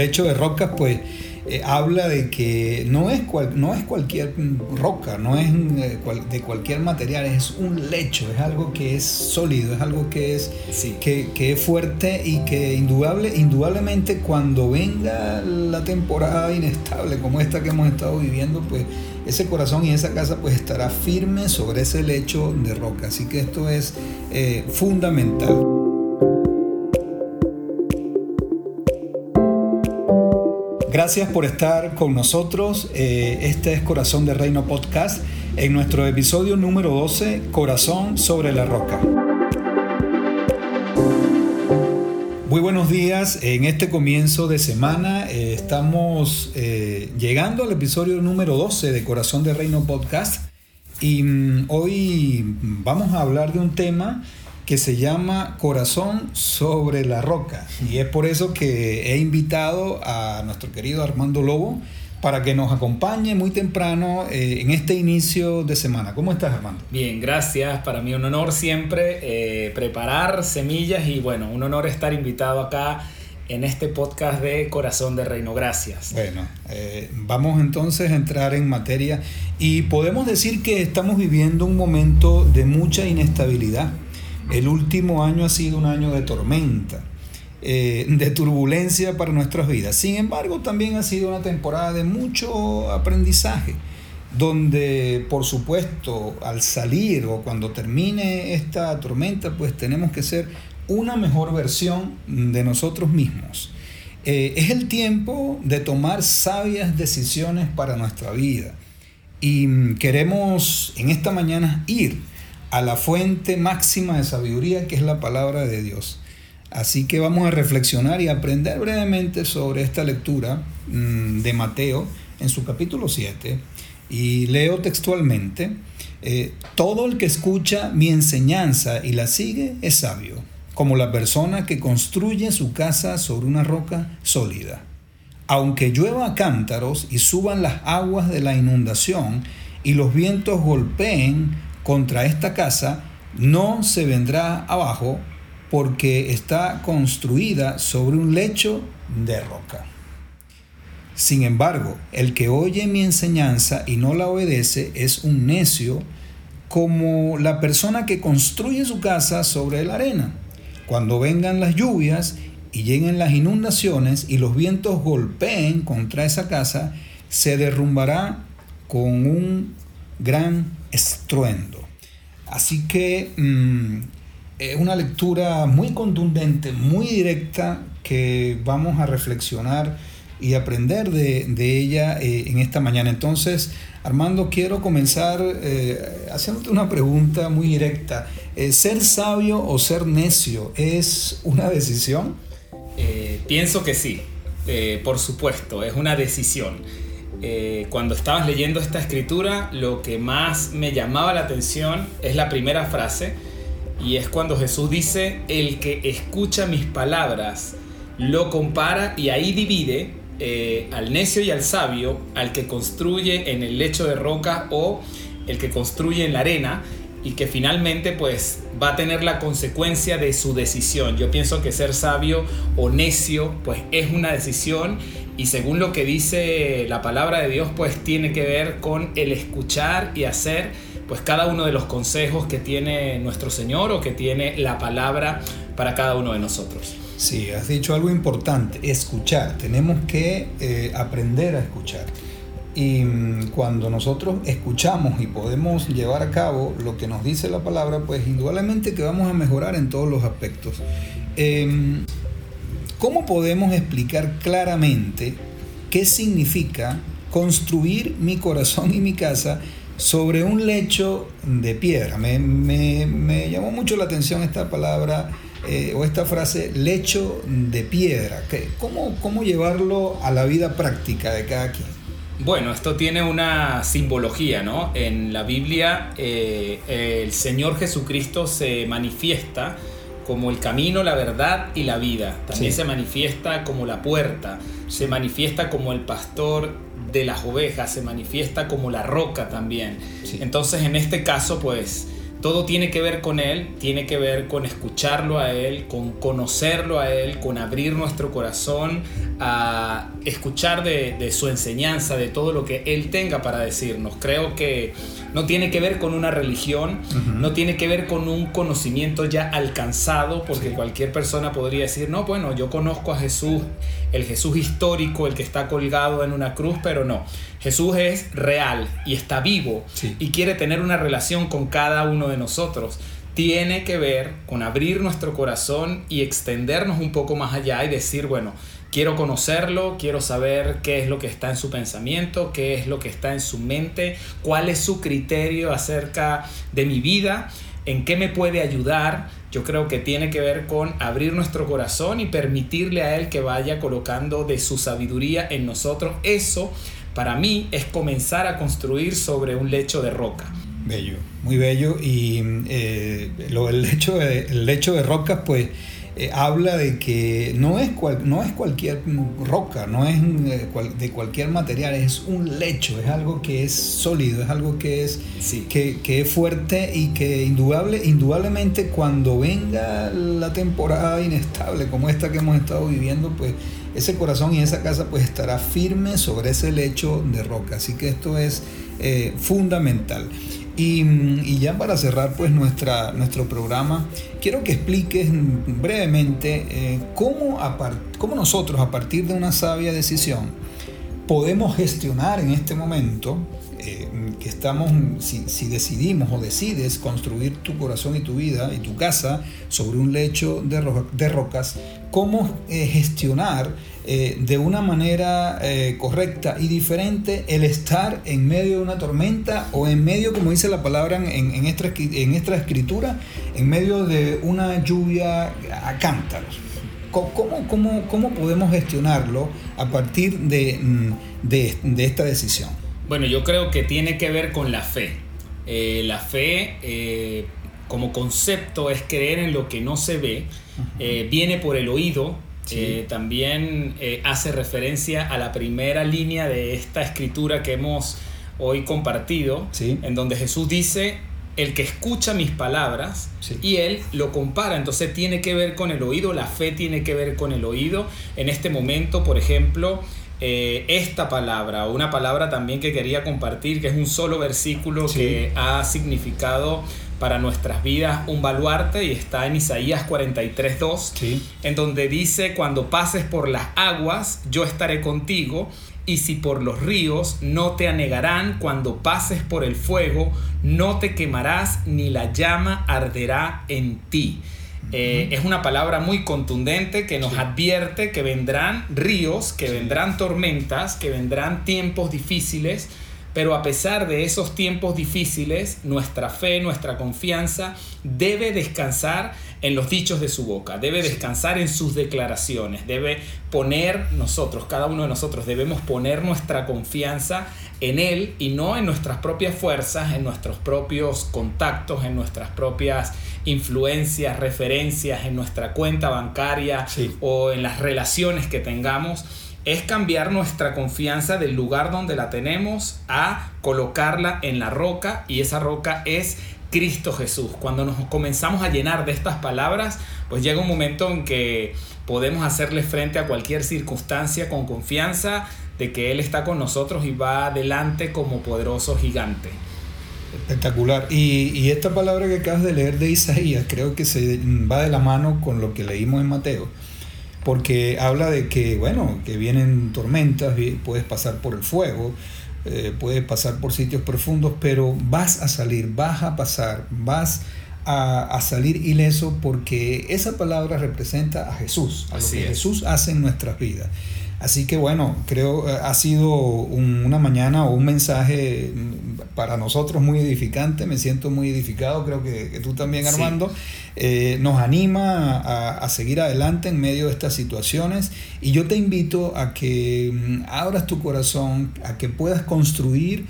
lecho de rocas, pues eh, habla de que no es, no es cualquier roca, no es eh, de cualquier material, es un lecho, es algo que es sólido, es algo que es, que, que, es fuerte y que indudable, indudablemente cuando venga la temporada inestable como esta que hemos estado viviendo, pues ese corazón y esa casa pues estará firme sobre ese lecho de roca. Así que esto es eh, fundamental. Gracias por estar con nosotros. Eh, este es Corazón de Reino Podcast en nuestro episodio número 12, Corazón sobre la Roca. Muy buenos días. En este comienzo de semana eh, estamos eh, llegando al episodio número 12 de Corazón de Reino Podcast y mm, hoy vamos a hablar de un tema que se llama Corazón sobre la Roca. Y es por eso que he invitado a nuestro querido Armando Lobo para que nos acompañe muy temprano eh, en este inicio de semana. ¿Cómo estás, Armando? Bien, gracias. Para mí un honor siempre eh, preparar semillas y bueno, un honor estar invitado acá en este podcast de Corazón de Reino. Gracias. Bueno, eh, vamos entonces a entrar en materia y podemos decir que estamos viviendo un momento de mucha inestabilidad el último año ha sido un año de tormenta, eh, de turbulencia para nuestras vidas. Sin embargo, también ha sido una temporada de mucho aprendizaje, donde por supuesto al salir o cuando termine esta tormenta, pues tenemos que ser una mejor versión de nosotros mismos. Eh, es el tiempo de tomar sabias decisiones para nuestra vida. Y queremos en esta mañana ir a la fuente máxima de sabiduría que es la palabra de Dios. Así que vamos a reflexionar y aprender brevemente sobre esta lectura mm, de Mateo en su capítulo 7. Y leo textualmente, eh, todo el que escucha mi enseñanza y la sigue es sabio, como la persona que construye su casa sobre una roca sólida. Aunque llueva cántaros y suban las aguas de la inundación y los vientos golpeen contra esta casa no se vendrá abajo porque está construida sobre un lecho de roca. Sin embargo, el que oye mi enseñanza y no la obedece es un necio como la persona que construye su casa sobre la arena. Cuando vengan las lluvias y lleguen las inundaciones y los vientos golpeen contra esa casa, se derrumbará con un gran estruendo. Así que mm, es una lectura muy contundente, muy directa, que vamos a reflexionar y aprender de, ella eh, en esta mañana. Entonces, Armando, quiero comenzar eh, haciéndote una pregunta muy directa. Eh, ¿Ser sabio o ser necio es una decisión? pienso que sí, por supuesto, es una decisión. Eh, cuando estabas leyendo esta escritura, lo que más me llamaba la atención es la primera frase, y es cuando Jesús dice, el que escucha mis palabras lo compara y ahí divide eh, al necio y al sabio, al que construye en el lecho de roca o el que construye en la arena, y que finalmente pues va a tener la consecuencia de su decisión. Yo pienso que ser sabio o necio pues es una decisión y según lo que dice la palabra de Dios, pues tiene que ver con el escuchar y hacer pues cada uno de los consejos que tiene nuestro Señor o que tiene la palabra para cada uno de nosotros. Sí, has dicho algo importante, escuchar. Tenemos que eh, aprender a escuchar. Y mm, cuando nosotros escuchamos y podemos llevar a cabo lo que nos dice la palabra, pues indudablemente que vamos a mejorar en todos los aspectos. Em, ¿Cómo podemos explicar claramente qué significa construir mi corazón y mi casa sobre un lecho de piedra? Me, llamó mucho la atención esta palabra eh, o esta frase, lecho de piedra. ¿Cómo, ¿Cómo llevarlo a la vida práctica de cada quien? Bueno, esto tiene una simbología, ¿no? En la Biblia eh, el Señor Jesucristo se manifiesta como el camino, la verdad y la vida. También se manifiesta como la puerta, se manifiesta como el pastor de las ovejas, se manifiesta como la roca también. Entonces, en este caso, pues todo tiene que ver con Él, tiene que ver con escucharlo a Él, con conocerlo a Él, con abrir nuestro corazón a escuchar de, su enseñanza, de todo lo que Él tenga para decirnos. Creo que no tiene que ver con una religión, no tiene que ver con un conocimiento ya alcanzado, porque cualquier persona podría decir, no, bueno, yo conozco a Jesús, el Jesús histórico, el que está colgado en una cruz, pero no. Jesús es real y está vivo y quiere tener una relación con cada uno de nosotros. Tiene que ver con abrir nuestro corazón y extendernos un poco más allá y decir, bueno, quiero conocerlo, quiero saber qué es lo que está en su pensamiento, qué es lo que está en su mente, cuál es su criterio acerca de mi vida, en qué me puede ayudar. Yo creo que tiene que ver con abrir nuestro corazón y permitirle a Él que vaya colocando de su sabiduría en nosotros. Eso para mí es comenzar a construir sobre un lecho de roca. Bello, muy bello. Y eh, lo, el, lecho de, el lecho de rocas, pues eh, habla de que no es, no es cualquier roca, no es eh, de cualquier material, es un lecho, es algo que es sólido, es algo que es, que, que, es fuerte y que indudable, indudablemente cuando venga la temporada inestable como esta que hemos estado viviendo, pues ese corazón y esa casa pues estará firme sobre ese lecho de roca. Así que esto es eh, fundamental. Y, ya para cerrar pues nuestra, nuestro programa, quiero que expliques brevemente eh, cómo, cómo nosotros a partir de una sabia decisión podemos gestionar en este momento eh, que estamos, si, decidimos o decides construir tu corazón y tu vida y tu casa sobre un lecho de, rocas, cómo eh, gestionar eh, de una manera correcta y diferente el estar en medio de una tormenta o en medio, como dice la palabra en, en, esta, en esta escritura, en medio de una lluvia a cántaros. ¿Cómo, cómo, cómo podemos gestionarlo a partir de, mm, de esta decisión? Bueno, yo creo que tiene que ver con la fe. Eh, la fe eh, como concepto es creer en lo que no se ve, eh, viene por el oído, también hace referencia a la primera línea de esta escritura que hemos hoy compartido, en donde Jesús dice, el que escucha mis palabras y él lo compara. Entonces tiene que ver con el oído, la fe tiene que ver con el oído. En este momento, por ejemplo, eh, esta palabra, una palabra también que quería compartir, que es un solo versículo que ha significado para nuestras vidas un baluarte y está en Isaías 43.2, en donde dice, cuando pases por las aguas, yo estaré contigo, y si por los ríos no te anegarán, cuando pases por el fuego, no te quemarás, ni la llama arderá en ti. Eh, es una palabra muy contundente que nos advierte que vendrán ríos, que vendrán tormentas, que vendrán tiempos difíciles, pero a pesar de esos tiempos difíciles, nuestra fe, nuestra confianza debe descansar en los dichos de su boca, debe descansar en sus declaraciones, debe poner nosotros, cada uno de nosotros debemos poner nuestra confianza en Él y no en nuestras propias fuerzas, en nuestros propios contactos, en nuestras propias influencias, referencias, en nuestra cuenta bancaria o en las relaciones que tengamos. Es cambiar nuestra confianza del lugar donde la tenemos a colocarla en la roca y esa roca es Cristo Jesús. Cuando nos comenzamos a llenar de estas palabras, pues llega un momento en que podemos hacerle frente a cualquier circunstancia con confianza de que Él está con nosotros y va adelante como poderoso gigante. Espectacular. Y, esta palabra que acabas de leer de Isaías creo que se va de la mano con lo que leímos en Mateo, porque habla de que, bueno, que vienen tormentas, puedes pasar por el fuego, eh, puedes pasar por sitios profundos, pero vas a salir, vas a pasar, vas a, a, salir ileso porque esa palabra representa a Jesús, a lo que Jesús hace en nuestras vidas. Así que bueno, creo eh, ha sido una mañana o un mensaje mm, para nosotros muy edificante, me siento muy edificado, creo que, tú también Armando, eh, nos anima a, a, seguir adelante en medio de estas situaciones y yo te invito a que mm, abras tu corazón, a que puedas construir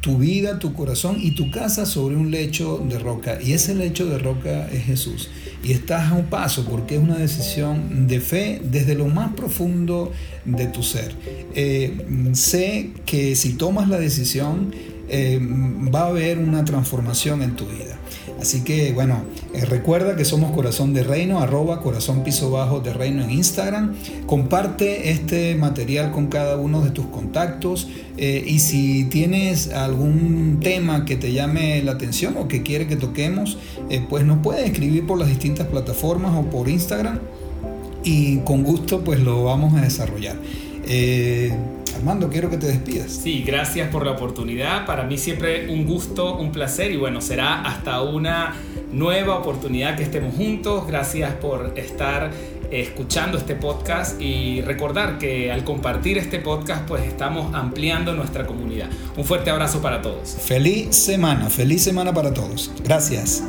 tu vida, tu corazón y tu casa sobre un lecho de roca. Y ese lecho de roca es Jesús. Y estás a un paso porque es una decisión de fe desde lo más profundo de tu ser. Eh, sé que si tomas la decisión, eh, va a haber una transformación en tu vida. Así que bueno, eh, recuerda que somos Corazón de Reino, arroba Corazón Piso Bajo de Reino en Instagram. Comparte este material con cada uno de tus contactos eh, y si tienes algún tema que te llame la atención o que quiere que toquemos, pues nos puedes escribir por las distintas plataformas o por Instagram y con gusto pues lo vamos a desarrollar. Armando, quiero que te despidas. Sí, gracias por la oportunidad. Para mí siempre un gusto, un placer y bueno, será hasta una nueva oportunidad que estemos juntos. Gracias por estar escuchando este podcast y recordar que al compartir este podcast pues estamos ampliando nuestra comunidad. Un fuerte abrazo para todos. Feliz semana, feliz semana para todos. Gracias.